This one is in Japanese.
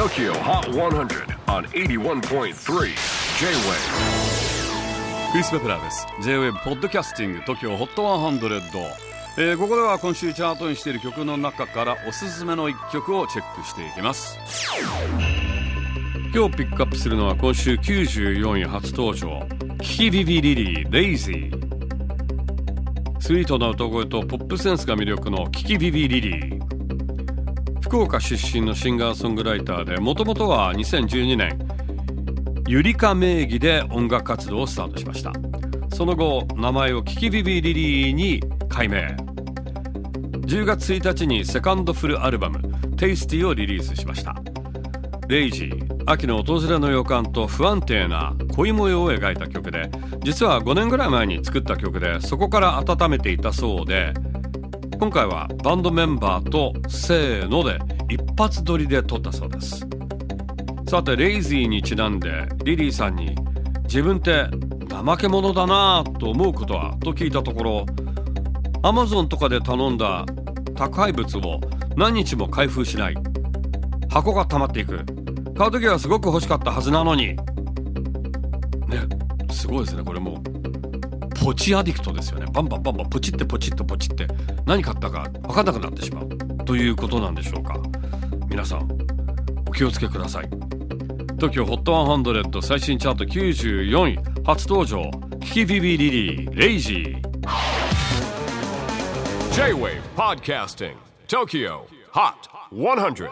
TOKYO HOT 100 on 81.3 J-WAVE クリス・ベプラーです。J-WAVE ポッドキャスティング TOKYO HOT 100、えー、ここでは今週チャートにしている曲の中からおすすめの一曲をチェックしていきます。今日ピックアップするのは今週94位初登場。キキビビリリーレイジースイートな歌声とポップセンスが魅力のキキビビリリー。福岡出身のシンガーソングライターでもともとは2012年ゆりか名義で音楽活動をスタートしました。その後名前をキキビビリリーに改名。10月1日にセカンドフルアルバム「テイスティをリリースしました。レイジー秋の訪れの予感と不安定な恋模様を描いた曲で実は5年ぐらい前に作った曲でそこから温めていたそうで今回はバンドメンバーとせーので一発撮りで撮ったそうです。さてレイジーにちなんでリリーさんに自分って怠け者だなぁと思うことは？と聞いたところアマゾンとかで頼んだ宅配物を何日も開封しない。箱が溜まっていく。買う時はすごく欲しかったはずなのに。ねすごいですねこれもう。ポチアディクトですよね。バンバンバンバンポチってポチッとポチって。何買ったか分かんなくなってしまうということなんでしょうか。皆さんお気をつけください。TOKIOHOT100 最新チャート94位。初登場キキビビリリーレイジー。J-WAVE PODCASTING TOKYO HOT 100